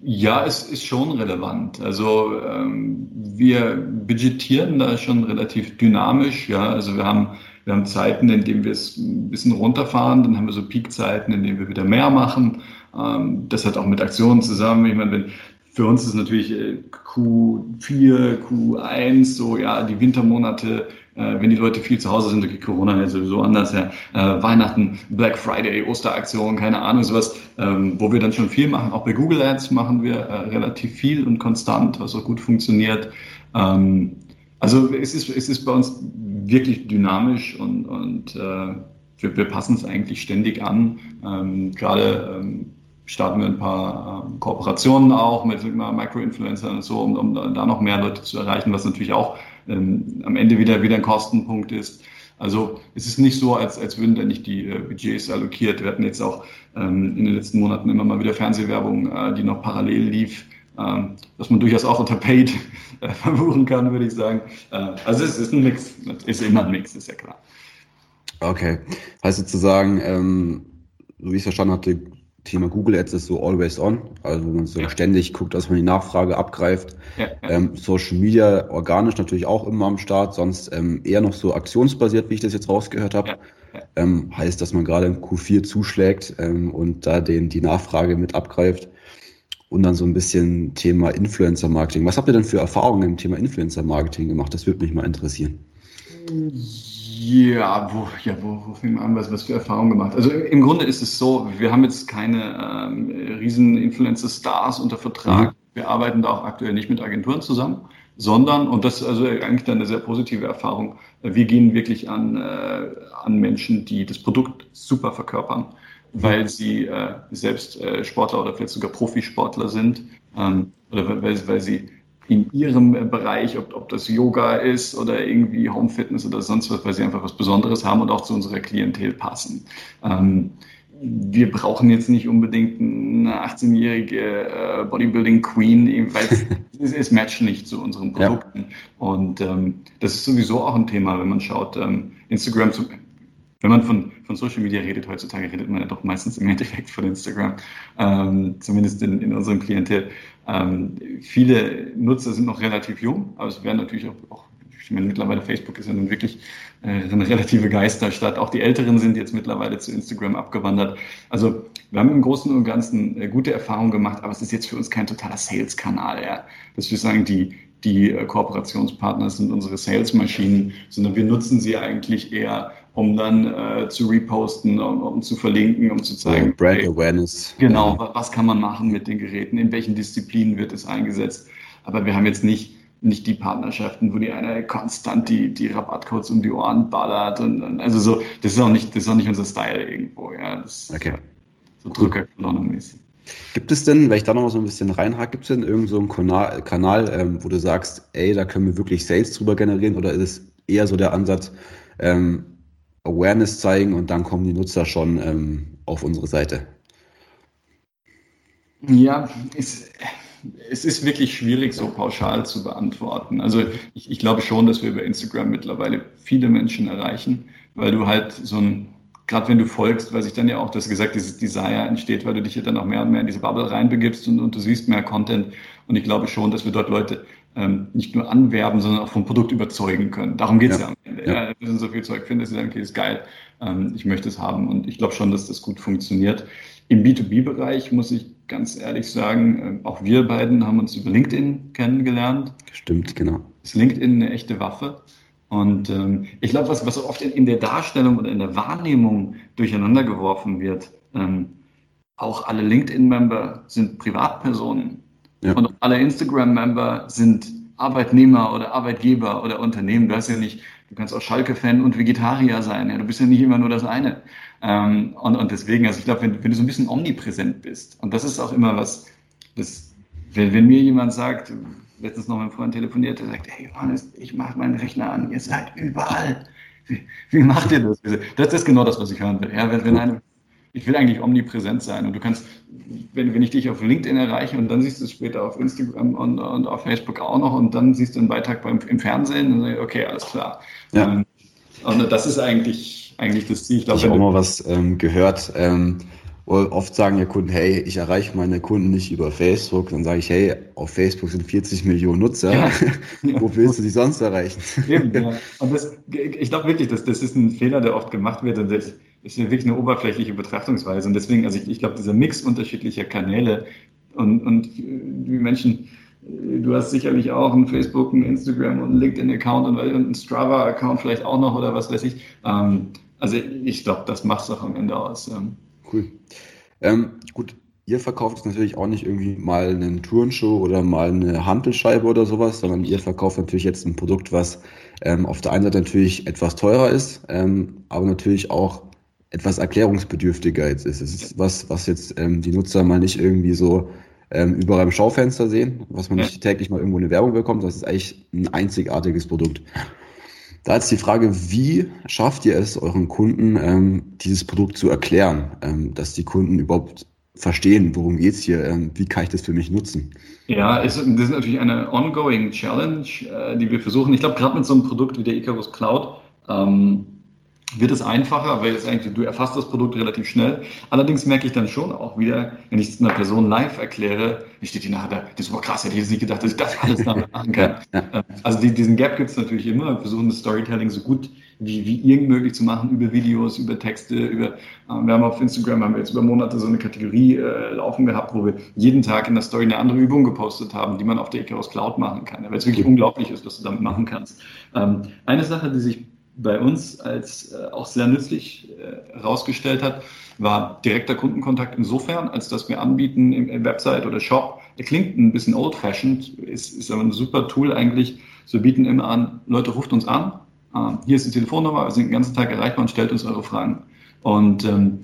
Ja, es ist schon relevant. Also ähm, wir budgetieren da schon relativ dynamisch. Ja, also wir haben wir haben Zeiten, in denen wir es ein bisschen runterfahren, dann haben wir so Peakzeiten, in denen wir wieder mehr machen. Ähm, das hat auch mit Aktionen zusammen. Ich meine, wenn für uns ist natürlich Q4, Q1, so ja, die Wintermonate, äh, wenn die Leute viel zu Hause sind, okay, Corona ja sowieso anders, ja, äh, Weihnachten, Black Friday, Osteraktion, keine Ahnung, sowas, ähm, wo wir dann schon viel machen. Auch bei Google Ads machen wir äh, relativ viel und konstant, was auch gut funktioniert. Ähm, also es ist, es ist bei uns wirklich dynamisch und, und äh, wir, wir passen es eigentlich ständig an. Ähm, gerade ähm, starten wir ein paar äh, Kooperationen auch mit Micro-Influencern und so, um, um, da noch mehr Leute zu erreichen, was natürlich auch ähm, am Ende wieder, wieder ein Kostenpunkt ist. Also es ist nicht so, als, als würden da nicht die äh, Budgets allokiert. Wir hatten jetzt auch ähm, in den letzten Monaten immer mal wieder Fernsehwerbung, äh, die noch parallel lief, ähm, was man durchaus auch unter Paid äh, verbuchen kann, würde ich sagen. Äh, also es ist ein Mix, ist immer ein Mix, ist ja klar. Okay, heißt sozusagen, ähm, so wie ich es verstanden hatte, Thema Google Ads ist so always on, also wenn man so ja. ständig guckt, dass man die Nachfrage abgreift. Ja, ja. Ähm, Social Media organisch natürlich auch immer am Start, sonst ähm, eher noch so aktionsbasiert, wie ich das jetzt rausgehört habe. Ähm, heißt, dass man gerade im Q4 zuschlägt ähm, und da den die Nachfrage mit abgreift. Und dann so ein bisschen Thema Influencer Marketing. Was habt ihr denn für Erfahrungen im Thema Influencer Marketing gemacht? Das würde mich mal interessieren. Ja, wo, ja, wo, wo fing man an, was, was für Erfahrungen gemacht? Also im Grunde ist es so, wir haben jetzt keine ähm, riesen Influencer-Stars unter Vertrag. Mhm. Wir arbeiten da auch aktuell nicht mit Agenturen zusammen, sondern, und das ist also eigentlich dann eine sehr positive Erfahrung, wir gehen wirklich an, äh, an Menschen, die das Produkt super verkörpern, weil sie äh, selbst äh, Sportler oder vielleicht sogar Profisportler sind ähm, oder weil, weil sie in ihrem Bereich, ob, ob das Yoga ist oder irgendwie Home Fitness oder sonst was, weil sie einfach was Besonderes haben und auch zu unserer Klientel passen. Ähm, wir brauchen jetzt nicht unbedingt eine 18-jährige äh, Bodybuilding Queen, weil es, es matcht nicht zu unseren Produkten. Ja. Und ähm, das ist sowieso auch ein Thema, wenn man schaut. Ähm, Instagram, zum, wenn man von, von Social Media redet, heutzutage redet man ja doch meistens im Endeffekt von Instagram, ähm, zumindest in, in unserem Klientel. Ähm, viele Nutzer sind noch relativ jung, aber es werden natürlich auch, auch ich meine, mittlerweile Facebook ist ja nun wirklich äh, eine relative Geisterstadt. Auch die Älteren sind jetzt mittlerweile zu Instagram abgewandert. Also wir haben im Großen und Ganzen äh, gute Erfahrungen gemacht, aber es ist jetzt für uns kein totaler Sales-Kanal. Ja. Dass wir sagen, die, die äh, Kooperationspartner sind unsere Sales-Maschinen, sondern wir nutzen sie eigentlich eher um dann äh, zu reposten, um, um, zu verlinken, um zu zeigen. Ja, Brand Awareness. Genau, ja. was kann man machen mit den Geräten, in welchen Disziplinen wird es eingesetzt. Aber wir haben jetzt nicht, nicht die Partnerschaften, wo die eine konstant die, die Rabattcodes um die Ohren ballert. Und, und, also so, das ist auch nicht, das ist auch nicht unser Style irgendwo. Ja. Das, okay. So Drückerkolonnenmäßig. Gibt es denn, wenn ich da noch mal so ein bisschen reinhake, gibt es denn irgendeinen so Kanal, Kanal ähm, wo du sagst, ey, da können wir wirklich Sales drüber generieren oder ist es eher so der Ansatz, ähm, Awareness zeigen und dann kommen die Nutzer schon ähm, auf unsere Seite? Ja, es, es ist wirklich schwierig, so pauschal zu beantworten. Also ich, ich glaube schon, dass wir über Instagram mittlerweile viele Menschen erreichen, weil du halt so ein gerade wenn du folgst, weil sich dann ja auch, das gesagt, dieses Desire entsteht, weil du dich ja dann auch mehr und mehr in diese Bubble reinbegibst und, und du siehst mehr Content. Und ich glaube schon, dass wir dort Leute ähm, nicht nur anwerben, sondern auch vom Produkt überzeugen können. Darum geht es ja. ja. am Ende. Ja. Ja, wenn so viel Zeug finden, dass sie sagen, okay, ist geil, ähm, ich möchte es haben. Und ich glaube schon, dass das gut funktioniert. Im B2B-Bereich muss ich ganz ehrlich sagen, äh, auch wir beiden haben uns über LinkedIn kennengelernt. Stimmt, genau. Ist LinkedIn eine echte Waffe? Und ähm, ich glaube, was, was oft in, in, der Darstellung oder in der Wahrnehmung durcheinander geworfen wird, ähm, auch alle LinkedIn-Member sind Privatpersonen ja. und alle Instagram-Member sind Arbeitnehmer oder Arbeitgeber oder Unternehmen. Du hast ja nicht, du kannst auch Schalke-Fan und Vegetarier sein. Ja, du bist ja nicht immer nur das eine. Ähm, und, und deswegen, also ich glaube, wenn, wenn du so ein bisschen omnipräsent bist, und das ist auch immer was, das, wenn, wenn mir jemand sagt, letztens noch mit einem Freund telefoniert, der sagt, hey Johannes, ich mache meinen Rechner an, ihr seid überall. Wie, wie macht ihr das? Das ist genau das, was ich hören will. Ja, wenn, wenn eine, ich will eigentlich omnipräsent sein und du kannst, wenn, wenn ich dich auf LinkedIn erreiche und dann siehst du es später auf Instagram und, und auf Facebook auch noch und dann siehst du einen Beitrag beim, im Fernsehen, dann sage ich, okay, alles klar. Ja. Ähm, und das ist eigentlich, eigentlich das Ziel. Ich, glaub, ich habe auch mal was ähm, gehört. Ähm, Oft sagen ja Kunden, hey, ich erreiche meine Kunden nicht über Facebook. Dann sage ich, hey, auf Facebook sind 40 Millionen Nutzer. Ja. Wo willst du die sonst erreichen? Eben, ja. Und das, ich glaube wirklich, dass das ist ein Fehler, der oft gemacht wird und das ist wirklich eine oberflächliche Betrachtungsweise. Und deswegen, also ich, ich glaube, dieser Mix unterschiedlicher Kanäle und, und die Menschen, du hast sicherlich auch einen Facebook, einen Instagram und einen LinkedIn-Account und einen Strava-Account vielleicht auch noch oder was weiß ich. Ähm, also ich glaube, das macht es auch am Ende aus. Cool. Ähm, gut, ihr verkauft jetzt natürlich auch nicht irgendwie mal einen Turnschuh oder mal eine Handelscheibe oder sowas, sondern ihr verkauft natürlich jetzt ein Produkt, was ähm, auf der einen Seite natürlich etwas teurer ist, ähm, aber natürlich auch etwas erklärungsbedürftiger jetzt ist. Es ist was, was jetzt ähm, die Nutzer mal nicht irgendwie so ähm, überall im Schaufenster sehen, was man nicht täglich mal irgendwo eine Werbung bekommt. Das ist eigentlich ein einzigartiges Produkt. Da ist die Frage, wie schafft ihr es, euren Kunden ähm, dieses Produkt zu erklären, ähm, dass die Kunden überhaupt verstehen, worum geht's hier, ähm, wie kann ich das für mich nutzen? Ja, es, das ist natürlich eine ongoing Challenge, äh, die wir versuchen. Ich glaube, gerade mit so einem Produkt wie der Icarus Cloud ähm, wird es einfacher, weil es eigentlich, du erfasst das Produkt relativ schnell. Allerdings merke ich dann schon auch wieder, wenn ich es einer Person live erkläre, wie steht die nachher da, das ist aber krass, hätte ich jetzt nicht gedacht, dass ich das alles damit machen kann. Ja. Also die, diesen Gap gibt es natürlich immer. Wir versuchen das Storytelling so gut wie, wie irgend möglich zu machen, über Videos, über Texte, über, äh, wir haben auf Instagram, haben wir jetzt über Monate so eine Kategorie äh, laufen gehabt, wo wir jeden Tag in der Story eine andere Übung gepostet haben, die man auf der Icarus Cloud machen kann, weil es wirklich unglaublich ist, was du damit machen kannst. Ähm, eine Sache, die sich bei uns als äh, auch sehr nützlich äh, herausgestellt hat, war direkter Kundenkontakt insofern, als dass wir anbieten im, im Website oder Shop. Der klingt ein bisschen old-fashioned, ist, ist aber ein super Tool eigentlich. So bieten immer an, Leute, ruft uns an. Äh, hier ist die Telefonnummer, wir sind den ganzen Tag erreichbar und stellt uns eure Fragen. Und ähm,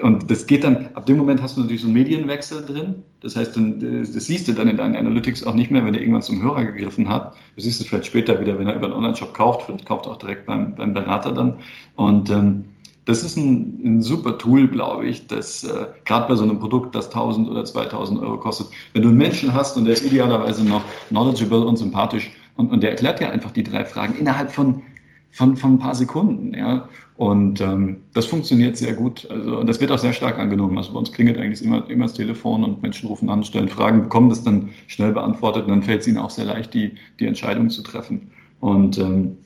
und das geht dann, ab dem Moment hast du natürlich so einen Medienwechsel drin. Das heißt, dann, das siehst du dann in deinen Analytics auch nicht mehr, wenn er irgendwann zum Hörer gegriffen hat. Du siehst es vielleicht später wieder, wenn er über einen Online-Shop kauft. Vielleicht kauft er auch direkt beim, beim Berater dann. Und ähm, das ist ein, ein super Tool, glaube ich, das äh, gerade bei so einem Produkt, das 1000 oder 2000 Euro kostet, wenn du einen Menschen hast und der ist idealerweise noch knowledgeable und sympathisch und, und der erklärt dir einfach die drei Fragen innerhalb von von, von ein paar Sekunden, ja. Und ähm, das funktioniert sehr gut. Also und das wird auch sehr stark angenommen. Also bei uns klingelt eigentlich immer, immer das Telefon und Menschen rufen an, stellen Fragen, bekommen das dann schnell beantwortet und dann fällt es ihnen auch sehr leicht, die, die Entscheidung zu treffen. Und ähm,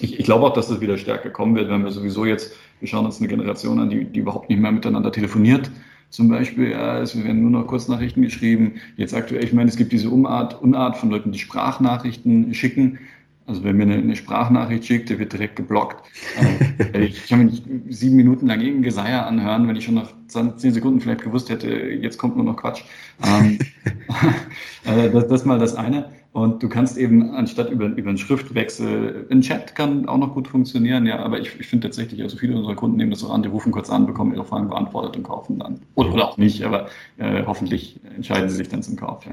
ich, ich glaube auch, dass das wieder stärker kommen wird, wenn wir sowieso jetzt, wir schauen uns eine Generation an, die, die überhaupt nicht mehr miteinander telefoniert. Zum Beispiel, ja, es werden nur noch Kurznachrichten geschrieben. Jetzt aktuell, ich meine, es gibt diese Unart, Unart von Leuten, die Sprachnachrichten schicken Also wenn mir eine, eine Sprachnachricht schickt, der wird direkt geblockt. Ähm, ich kann mir sieben Minuten lang irgendein Geseier anhören, wenn ich schon nach zehn Sekunden vielleicht gewusst hätte, jetzt kommt nur noch Quatsch. Ähm, äh, das, das mal das eine. Und du kannst eben anstatt über, über einen Schriftwechsel, ein Chat kann auch noch gut funktionieren, ja, aber ich, ich finde tatsächlich, also viele unserer Kunden nehmen das auch an, die rufen kurz an, bekommen ihre Fragen beantwortet und kaufen dann. Oder, oder auch nicht, aber äh, hoffentlich entscheiden sie sich dann zum Kauf. Ja.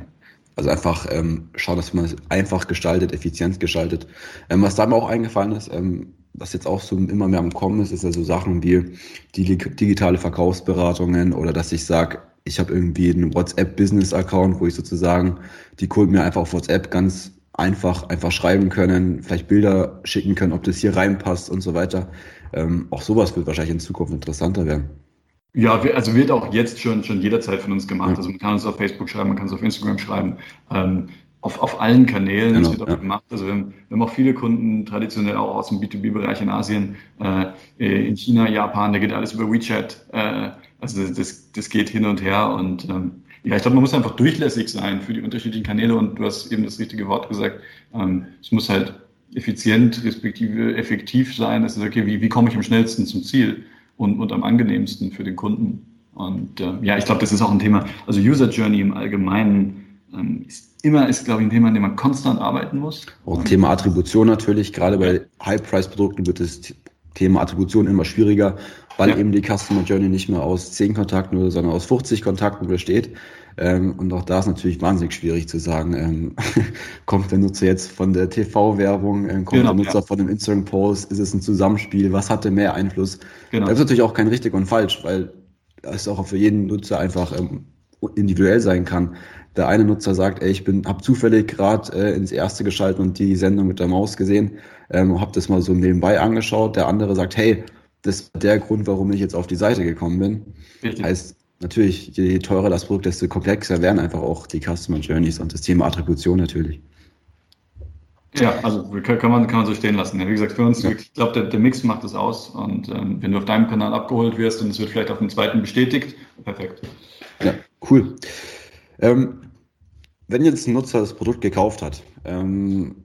Also einfach ähm, schauen, dass man es einfach gestaltet, effizient gestaltet. Ähm, was da mir auch eingefallen ist, ähm, was jetzt auch so immer mehr am Kommen ist, ist ja so Sachen wie die digitale Verkaufsberatungen oder dass ich sage, ich habe irgendwie einen WhatsApp-Business-Account, wo ich sozusagen die Kunden mir einfach auf WhatsApp ganz einfach einfach schreiben können, vielleicht Bilder schicken können, ob das hier reinpasst und so weiter. Ähm, auch sowas wird wahrscheinlich in Zukunft interessanter werden. Ja, also wird auch jetzt schon, schon jederzeit von uns gemacht. Also man kann es auf Facebook schreiben, man kann es auf Instagram schreiben, ähm, auf, auf allen Kanälen. Genau, das wird auch ja. gemacht. Also wir haben, wir haben auch viele Kunden traditionell auch aus dem B2B-Bereich in Asien, äh, in China, Japan, da geht alles über WeChat. Äh, also das, das geht hin und her und ähm, ja, ich glaube, man muss einfach durchlässig sein für die unterschiedlichen Kanäle und du hast eben das richtige Wort gesagt. Ähm, es muss halt effizient respektive effektiv sein. Das ist okay, wie, wie komme ich am schnellsten zum Ziel? Und, und am angenehmsten für den Kunden. Und äh, ja, ich glaube, das ist auch ein Thema. Also User Journey im Allgemeinen ähm, ist immer, ist glaube ich ein Thema, an dem man konstant arbeiten muss. Auch ein Thema Attribution natürlich. Gerade bei High-Price-Produkten wird das Thema Attribution immer schwieriger, weil ja. eben die Customer Journey nicht mehr aus 10 Kontakten, sondern aus 50 Kontakten besteht. Ähm, und auch da ist natürlich wahnsinnig schwierig zu sagen, ähm, kommt der Nutzer jetzt von der TV-Werbung, ähm, kommt genau, der Nutzer ja. von dem Instagram-Post, ist es ein Zusammenspiel, was hatte mehr Einfluss? Genau. Da ist natürlich auch kein richtig und falsch, weil es auch für jeden Nutzer einfach ähm, individuell sein kann. Der eine Nutzer sagt, ey, ich bin, habe zufällig gerade äh, ins erste geschaltet und die Sendung mit der Maus gesehen, ähm, habe das mal so nebenbei angeschaut. Der andere sagt, hey, das ist der Grund, warum ich jetzt auf die Seite gekommen bin. Richtig. Heißt, natürlich, je teurer das Produkt, desto komplexer werden einfach auch die Customer Journeys und das Thema Attribution natürlich. Ja, also kann man, kann man so stehen lassen. Wie gesagt, für uns, ja. ich glaube, der, der, Mix macht es aus. Und ähm, wenn du auf deinem Kanal abgeholt wirst und es wird vielleicht auf dem zweiten bestätigt, perfekt. Ja, cool. Ähm, wenn jetzt ein Nutzer das Produkt gekauft hat, ähm,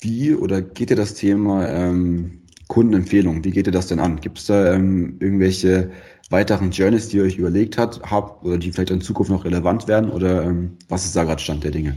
wie oder geht dir das Thema ähm, Kundenempfehlung, wie geht ihr das denn an? Gibt es da ähm, irgendwelche weiteren Journeys, die ihr euch überlegt hat, habt oder die vielleicht in Zukunft noch relevant werden oder ähm, was ist da gerade Stand der Dinge?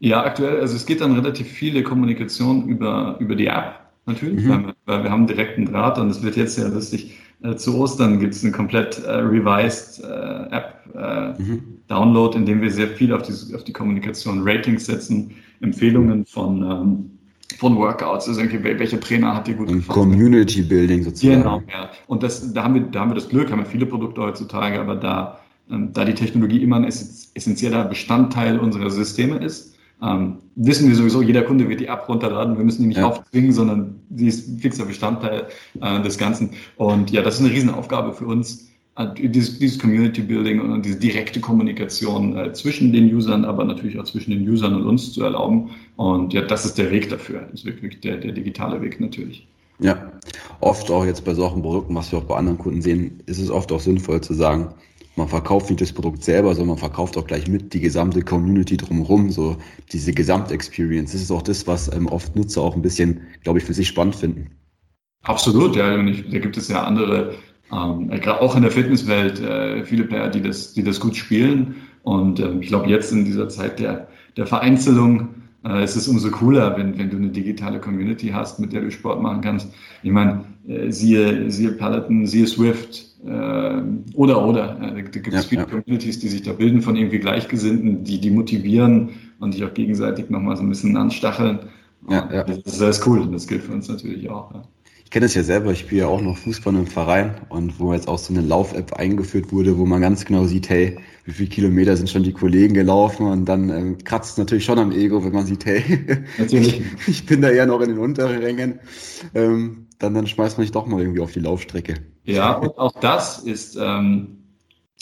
Ja, aktuell, also es geht dann relativ viele Kommunikation über, über die App natürlich, mhm. weil, wir, weil, wir, haben direkten Draht und es wird jetzt ja lustig, äh, zu Ostern gibt es eine komplett äh, revised äh, App äh, mhm. Download, in dem wir sehr viel auf die, auf die Kommunikation Ratings setzen, Empfehlungen von ähm, von Workouts, also welcher Trainer hat dir gut gefallen? Community Building sozusagen. Genau, ja. Und das, da haben wir, da haben wir das Glück, haben wir viele Produkte heutzutage, aber da, ähm, da die Technologie immer ein essentieller Bestandteil unserer Systeme ist, ähm, wissen wir sowieso, jeder Kunde wird die App runterladen. Wir müssen die nicht ja. aufzwingen, sondern sie ist fixer Bestandteil äh, des Ganzen. Und ja, das ist eine Riesenaufgabe für uns, dieses, dieses Community Building und diese direkte Kommunikation äh, zwischen den Usern, aber natürlich auch zwischen den Usern und uns zu erlauben. Und ja, das ist der Weg dafür. Das ist wirklich der, der digitale Weg natürlich. Ja, oft auch jetzt bei solchen Produkten, was wir auch bei anderen Kunden sehen, ist es oft auch sinnvoll zu sagen, man verkauft nicht das Produkt selber, sondern man verkauft auch gleich mit die gesamte Community drumherum, so diese Gesamtexperience. Das ist auch das, was ähm, oft Nutzer auch ein bisschen, glaube ich, für sich spannend finden. Absolut, ja. Und ich, da gibt es ja andere ähm, auch in der Fitnesswelt äh, viele Player, die das, die das gut spielen. Und ähm, ich glaube, jetzt in dieser Zeit der, der Vereinzelung äh, ist es umso cooler, wenn, wenn du eine digitale Community hast, mit der du Sport machen kannst. Ich meine, äh, siehe, siehe Peloton, siehe Swift äh, oder oder. Äh, da gibt es ja, viele ja. Communities, die sich da bilden von irgendwie Gleichgesinnten, die, die motivieren und sich auch gegenseitig nochmal so ein bisschen anstacheln. Ja, ja. Das ist alles cool und das gilt für uns natürlich auch. Ja ich kenne es ja selber, ich spiele ja auch noch Fußball im Verein und wo jetzt auch so eine Lauf-App eingeführt wurde, wo man ganz genau sieht, hey, wie viele Kilometer sind schon die Kollegen gelaufen und dann ähm, kratzt es natürlich schon am Ego, wenn man sieht, hey, natürlich. ich bin da eher noch in den unteren Rängen. Ähm, dann, dann schmeißt man sich doch mal irgendwie auf die Laufstrecke. Ja, und auch das ist ähm,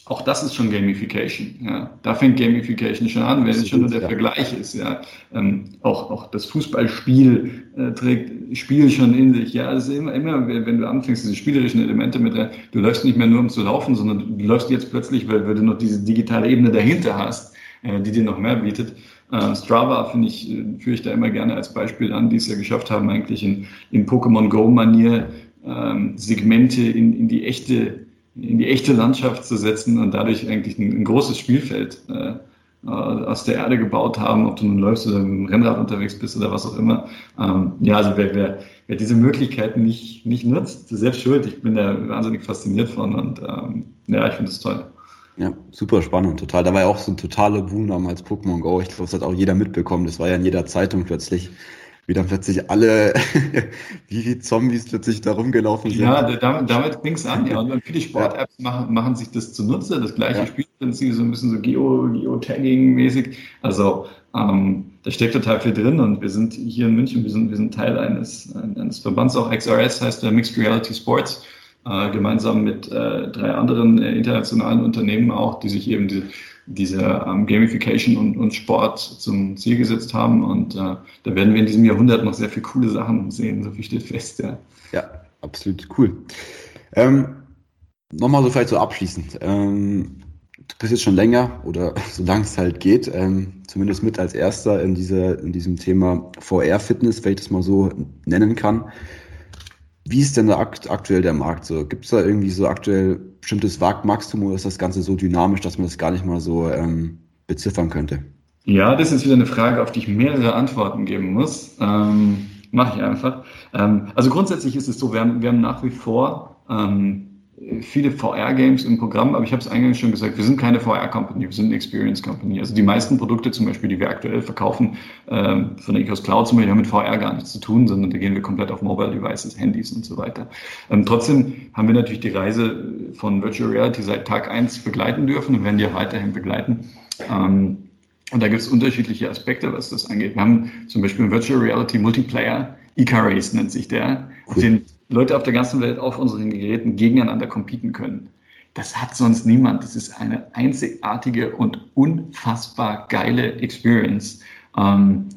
auch das ist schon Gamification. Ja. Da fängt Gamification schon an, wenn es schon nur der ja. Vergleich ist. Ja. Ähm, auch, auch das Fußballspiel äh, trägt Spiel schon in sich. Ja, es ist immer, immer, wenn du anfängst, diese spielerischen Elemente mit der, du läufst nicht mehr nur um zu laufen, sondern du läufst jetzt plötzlich, weil, weil du noch diese digitale Ebene dahinter hast, äh, die dir noch mehr bietet. Äh, Strava finde ich, äh, führe ich da immer gerne als Beispiel an, die es ja geschafft haben, eigentlich in, in Pokémon Go-Manier ähm, Segmente in, in die echte in die echte Landschaft zu setzen und dadurch eigentlich ein, ein großes Spielfeld äh, äh, aus der Erde gebaut haben, ob du nun läufst oder dem Rennrad unterwegs bist oder was auch immer. Ähm, ja, also wer, wer, wer diese Möglichkeiten nicht, nicht nutzt, selbst schuld. Ich bin da wahnsinnig fasziniert von und ähm, ja, ich finde es toll. Ja, super spannend, total. Da war ja auch so ein totaler Boom damals Pokémon Go. Ich glaube, das hat auch jeder mitbekommen. Das war ja in jeder Zeitung plötzlich wie dann plötzlich alle, wie die Zombies plötzlich da rumgelaufen sind. Ja, damit, damit fing es an, ja. Und viele Sport-Apps ja. machen, machen sich das zunutze. Das gleiche ja. Spielprinzip, so ein bisschen so Geo, Geo-Tagging-mäßig. Also, ähm, da steckt total viel drin und wir sind hier in München, wir sind, wir sind Teil eines, eines Verbands, auch XRS heißt der Mixed Reality Sports, äh, gemeinsam mit äh, drei anderen äh, internationalen Unternehmen auch, die sich eben diese diese ähm, Gamification und, und, Sport zum Ziel gesetzt haben. Und äh, da werden wir in diesem Jahrhundert noch sehr viele coole Sachen sehen, so viel steht fest. Ja, ja absolut cool. Ähm, Nochmal so vielleicht so abschließend. Ähm, du bist jetzt schon länger oder solange es halt geht, ähm, zumindest mit als erster in, dieser, in diesem Thema VR-Fitness, wenn ich das mal so nennen kann. Wie ist denn da akt aktuell der Markt so? Gibt es da irgendwie so aktuell bestimmtes Wachstum oder ist das Ganze so dynamisch, dass man das gar nicht mal so ähm, beziffern könnte? Ja, das ist wieder eine Frage, auf die ich mehrere Antworten geben muss. Ähm, Mache ich einfach. Ähm, also grundsätzlich ist es so, wir haben, wir haben nach wie vor ähm, viele VR-Games im Programm, aber ich habe es eingangs schon gesagt, wir sind keine VR-Company, wir sind eine Experience-Company. Also die meisten Produkte zum Beispiel, die wir aktuell verkaufen, ähm, von der Ecos Cloud zum Beispiel, haben mit VR gar nichts zu tun, sondern da gehen wir komplett auf Mobile Devices, Handys und so weiter. Ähm, trotzdem haben wir natürlich die Reise von Virtual Reality seit Tag eins begleiten dürfen und werden die auch weiterhin begleiten. Ähm, und da gibt es unterschiedliche Aspekte, was das angeht. Wir haben zum Beispiel einen Virtual Reality Multiplayer, Icarus nennt sich der, den Leute auf der ganzen Welt auf unseren Geräten gegeneinander competen können. Das hat sonst niemand. Das ist eine einzigartige und unfassbar geile Experience. Ähm,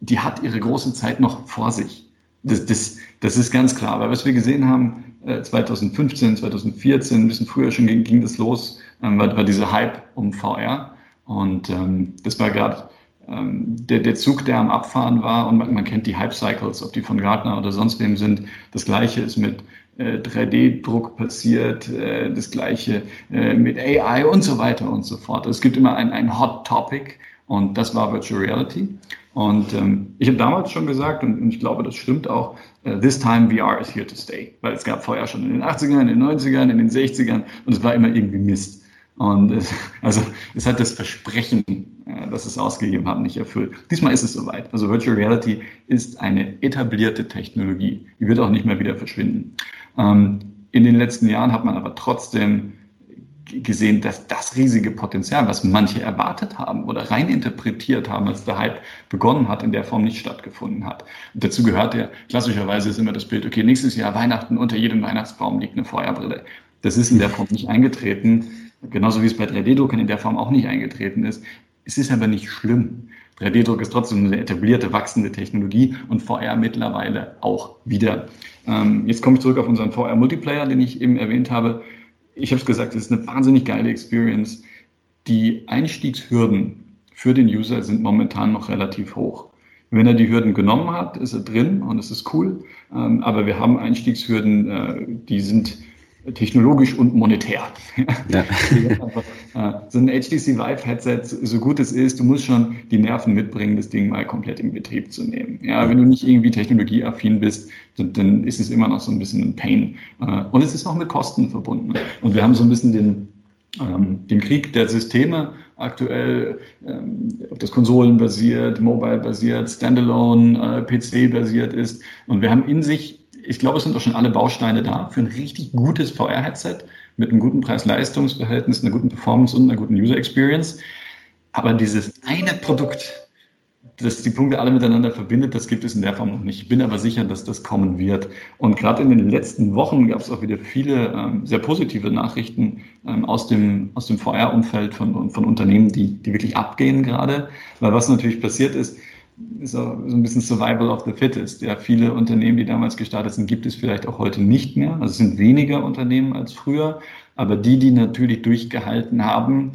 die hat ihre große Zeit noch vor sich. Das, das, das ist ganz klar. Aber was wir gesehen haben, 2015, äh, 2014, ein bisschen früher schon ging, ging das los, ähm, war, war dieser Hype um VR. Und ähm, das war gerade der, der Zug, der am Abfahren war, und man, man kennt die Hype-Cycles, ob die von Gartner oder sonst wem sind. Das gleiche ist mit äh, 3D-Druck passiert, äh, das gleiche äh, mit AI und so weiter und so fort. Es gibt immer ein, ein Hot Topic und das war Virtual Reality. Und ähm, ich habe damals schon gesagt, und, und ich glaube, das stimmt auch, uh, this time VR is here to stay. Weil es gab vorher schon in den 80ern, in den 90ern, in den 60ern und es war immer irgendwie Mist. Und es, also es hat das Versprechen, das es ausgegeben hat, nicht erfüllt. Diesmal ist es soweit. Also Virtual Reality ist eine etablierte Technologie. Die wird auch nicht mehr wieder verschwinden. Ähm, in den letzten Jahren hat man aber trotzdem gesehen, dass das riesige Potenzial, was manche erwartet haben oder reininterpretiert haben, als der Hype begonnen hat, in der Form nicht stattgefunden hat. Und dazu gehört ja, klassischerweise ist immer das Bild, okay, nächstes Jahr Weihnachten, unter jedem Weihnachtsbaum liegt eine Feuerbrille. Das ist in der Form nicht eingetreten. Genauso wie es bei 3D-Druckern in der Form auch nicht eingetreten ist. Es ist aber nicht schlimm. 3D-Druck ist trotzdem eine etablierte, wachsende Technologie und VR mittlerweile auch wieder. Ähm, jetzt komme ich zurück auf unseren VR-Multiplayer, den ich eben erwähnt habe. Ich habe es gesagt, es ist eine wahnsinnig geile Experience. Die Einstiegshürden für den User sind momentan noch relativ hoch. Wenn er die Hürden genommen hat, ist er drin und es ist cool. Ähm, aber wir haben Einstiegshürden, äh, die sind technologisch und monetär. Ja. Äh, so ein HTC Vive Headset, so gut es ist, du musst schon die Nerven mitbringen, das Ding mal komplett in Betrieb zu nehmen. Ja, wenn du nicht irgendwie technologieaffin bist, dann ist es immer noch so ein bisschen ein Pain. Äh, und es ist auch mit Kosten verbunden. Und wir haben so ein bisschen den, ähm, den Krieg der Systeme aktuell, ähm, ob das Konsolen basiert, mobile basiert, Standalone, äh, PC basiert ist. Und wir haben in sich ich glaube, es sind doch schon alle Bausteine da für ein richtig gutes VR-Headset mit einem guten Preis-Leistungs-Verhältnis, einer guten Performance und einer guten User-Experience. Aber dieses eine Produkt, das die Punkte alle miteinander verbindet, das gibt es in der Form noch nicht. Ich bin aber sicher, dass das kommen wird. Und gerade in den letzten Wochen gab es auch wieder viele ähm, sehr positive Nachrichten ähm, aus dem, aus dem VR-Umfeld von, von Unternehmen, die, die wirklich abgehen gerade. Weil was natürlich passiert ist, auch so ein bisschen Survival of the Fittest. Ja, viele Unternehmen, die damals gestartet sind, gibt es vielleicht auch heute nicht mehr. Also es sind weniger Unternehmen als früher. Aber die, die natürlich durchgehalten haben,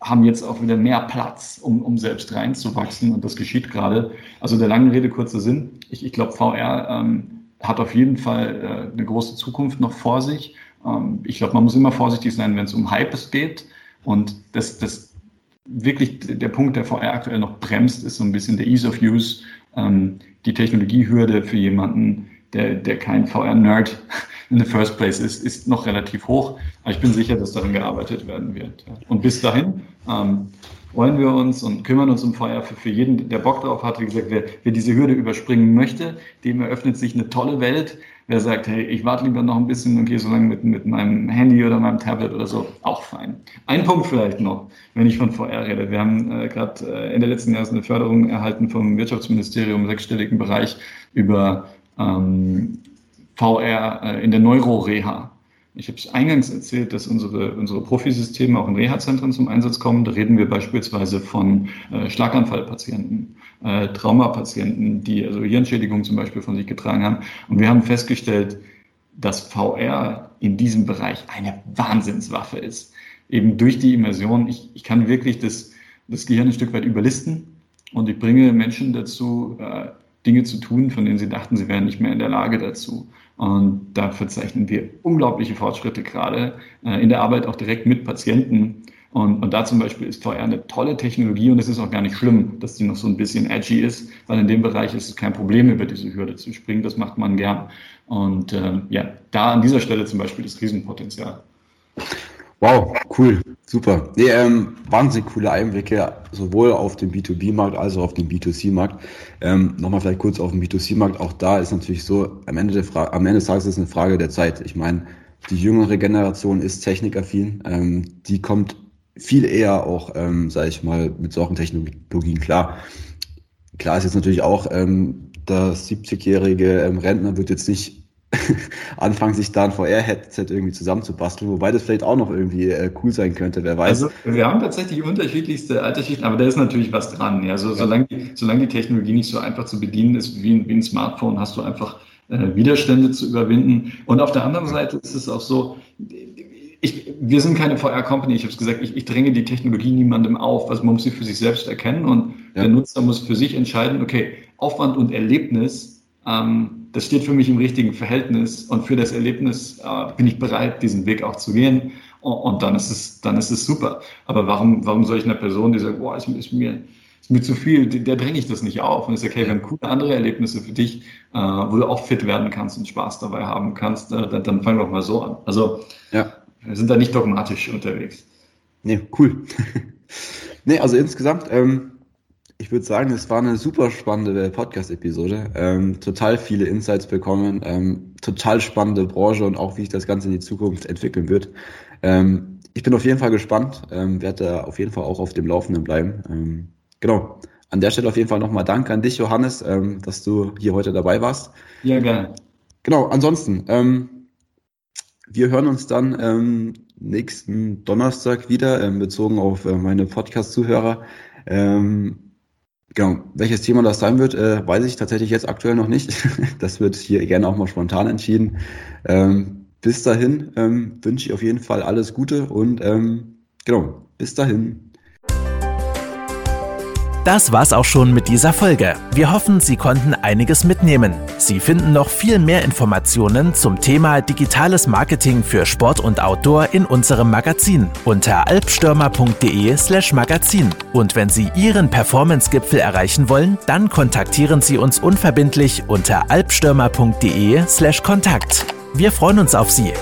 haben jetzt auch wieder mehr Platz, um, um selbst reinzuwachsen und das geschieht gerade. Also der langen Rede kurzer Sinn. Ich, ich glaube, VR ähm, hat auf jeden Fall äh, eine große Zukunft noch vor sich. Ähm, ich glaube, man muss immer vorsichtig sein, wenn es um Hypes geht. Und das, das wirklich der Punkt, der VR aktuell noch bremst, ist so ein bisschen der Ease of Use, ähm, die Technologiehürde für jemanden, der, der kein VR-Nerd in the first place ist, ist noch relativ hoch. Aber ich bin sicher, dass daran gearbeitet werden wird. Und bis dahin ähm, freuen wir uns und kümmern uns um VR für, für jeden, der Bock drauf hat. Wie gesagt, wer, wer diese Hürde überspringen möchte, dem eröffnet sich eine tolle Welt. Wer sagt, hey, ich warte lieber noch ein bisschen und gehe so lange mit, mit meinem Handy oder meinem Tablet oder so, auch fein. Ein Punkt vielleicht noch, wenn ich von VR rede. Wir haben äh, gerade äh, Ende letzten Jahres eine Förderung erhalten vom Wirtschaftsministerium im sechsstelligen Bereich über ähm, VR äh, in der Neuroreha. Ich habe es eingangs erzählt, dass unsere, unsere Profisysteme auch in Reha-Zentren zum Einsatz kommen. Da reden wir beispielsweise von äh, Schlaganfallpatienten, äh, Traumapatienten, die also Hirnschädigungen zum Beispiel von sich getragen haben. Und wir haben festgestellt, dass VR in diesem Bereich eine Wahnsinnswaffe ist. Eben durch die Immersion. Ich, ich kann wirklich das, das Gehirn ein Stück weit überlisten und ich bringe Menschen dazu, äh, Dinge zu tun, von denen sie dachten, sie wären nicht mehr in der Lage dazu. Und da verzeichnen wir unglaubliche Fortschritte gerade äh, in der Arbeit auch direkt mit Patienten. Und, und da zum Beispiel ist VR eine tolle Technologie und es ist auch gar nicht schlimm, dass die noch so ein bisschen edgy ist, weil in dem Bereich ist es kein Problem, über diese Hürde zu springen. Das macht man gern. Und äh, ja, da an dieser Stelle zum Beispiel das Riesenpotenzial. Wow, cool, super. Nee, ähm, wahnsinnig coole Einblicke, sowohl auf den B2B-Markt als auch auf den B2C-Markt. Ähm, Nochmal vielleicht kurz auf den B2C-Markt. Auch da ist natürlich so, am Ende, der Fra am Ende des Tages ist es eine Frage der Zeit. Ich meine, die jüngere Generation ist technikaffin. Ähm, die kommt viel eher auch, ähm, sage ich mal, mit solchen Technologien klar. Klar ist jetzt natürlich auch, ähm, der 70-jährige ähm, Rentner wird jetzt nicht anfangen, sich da ein VR-Headset irgendwie zusammenzubasteln, wobei das vielleicht auch noch irgendwie äh, cool sein könnte, wer weiß. Also wir haben tatsächlich unterschiedlichste Altersschichten, aber da ist natürlich was dran. Ja. Also, ja. solange, die, solange die Technologie nicht so einfach zu bedienen ist wie ein, wie ein Smartphone, hast du einfach äh, Widerstände zu überwinden. Und auf der anderen Seite ist es auch so, ich, wir sind keine VR-Company, ich habe es gesagt, ich, ich dränge die Technologie niemandem auf. Also man muss sie für sich selbst erkennen und ja. der Nutzer muss für sich entscheiden, okay, Aufwand und Erlebnis ähm, das steht für mich im richtigen Verhältnis und für das Erlebnis äh, bin ich bereit, diesen Weg auch zu gehen und, und, dann ist es, dann ist es super. Aber warum, warum soll ich einer Person, die sagt, boah, ist, ist mir, ist mir zu viel, der dränge ich das nicht auf. Und ich sage, okay, wenn coole andere Erlebnisse für dich, äh, wo du auch fit werden kannst und Spaß dabei haben kannst, äh, dann, dann fang doch mal so an. Also ja. wir sind da nicht dogmatisch unterwegs. Nee, cool. nee, also insgesamt, ähm, ich würde sagen, es war eine super spannende Podcast-Episode. Ähm, total viele Insights bekommen, ähm, total spannende Branche und auch wie sich das Ganze in die Zukunft entwickeln wird. Ähm, ich bin auf jeden Fall gespannt, ähm, werde da auf jeden Fall auch auf dem Laufenden bleiben. Ähm, genau. An der Stelle auf jeden Fall nochmal Dank an dich, Johannes, ähm, dass du hier heute dabei warst. Ja, gerne. Genau, ansonsten, wir hören uns dann nächsten Donnerstag wieder, bezogen auf äh, meine Podcast-Zuhörer. Ähm, Genau, welches Thema das sein wird, äh, weiß ich tatsächlich jetzt aktuell noch nicht. Das wird hier gerne auch mal spontan entschieden. Ähm, bis dahin ähm, wünsche ich auf jeden Fall alles Gute und ähm, genau, bis dahin. Das war's auch schon mit dieser Folge. Wir hoffen, Sie konnten einiges mitnehmen. Sie finden noch viel mehr Informationen zum Thema digitales Marketing für Sport und Outdoor in unserem Magazin unter alpstürmer.de/slash Magazin. Und wenn Sie Ihren Performance-Gipfel erreichen wollen, dann kontaktieren Sie uns unverbindlich unter alpstürmer.de/slash Kontakt. Wir freuen uns auf Sie.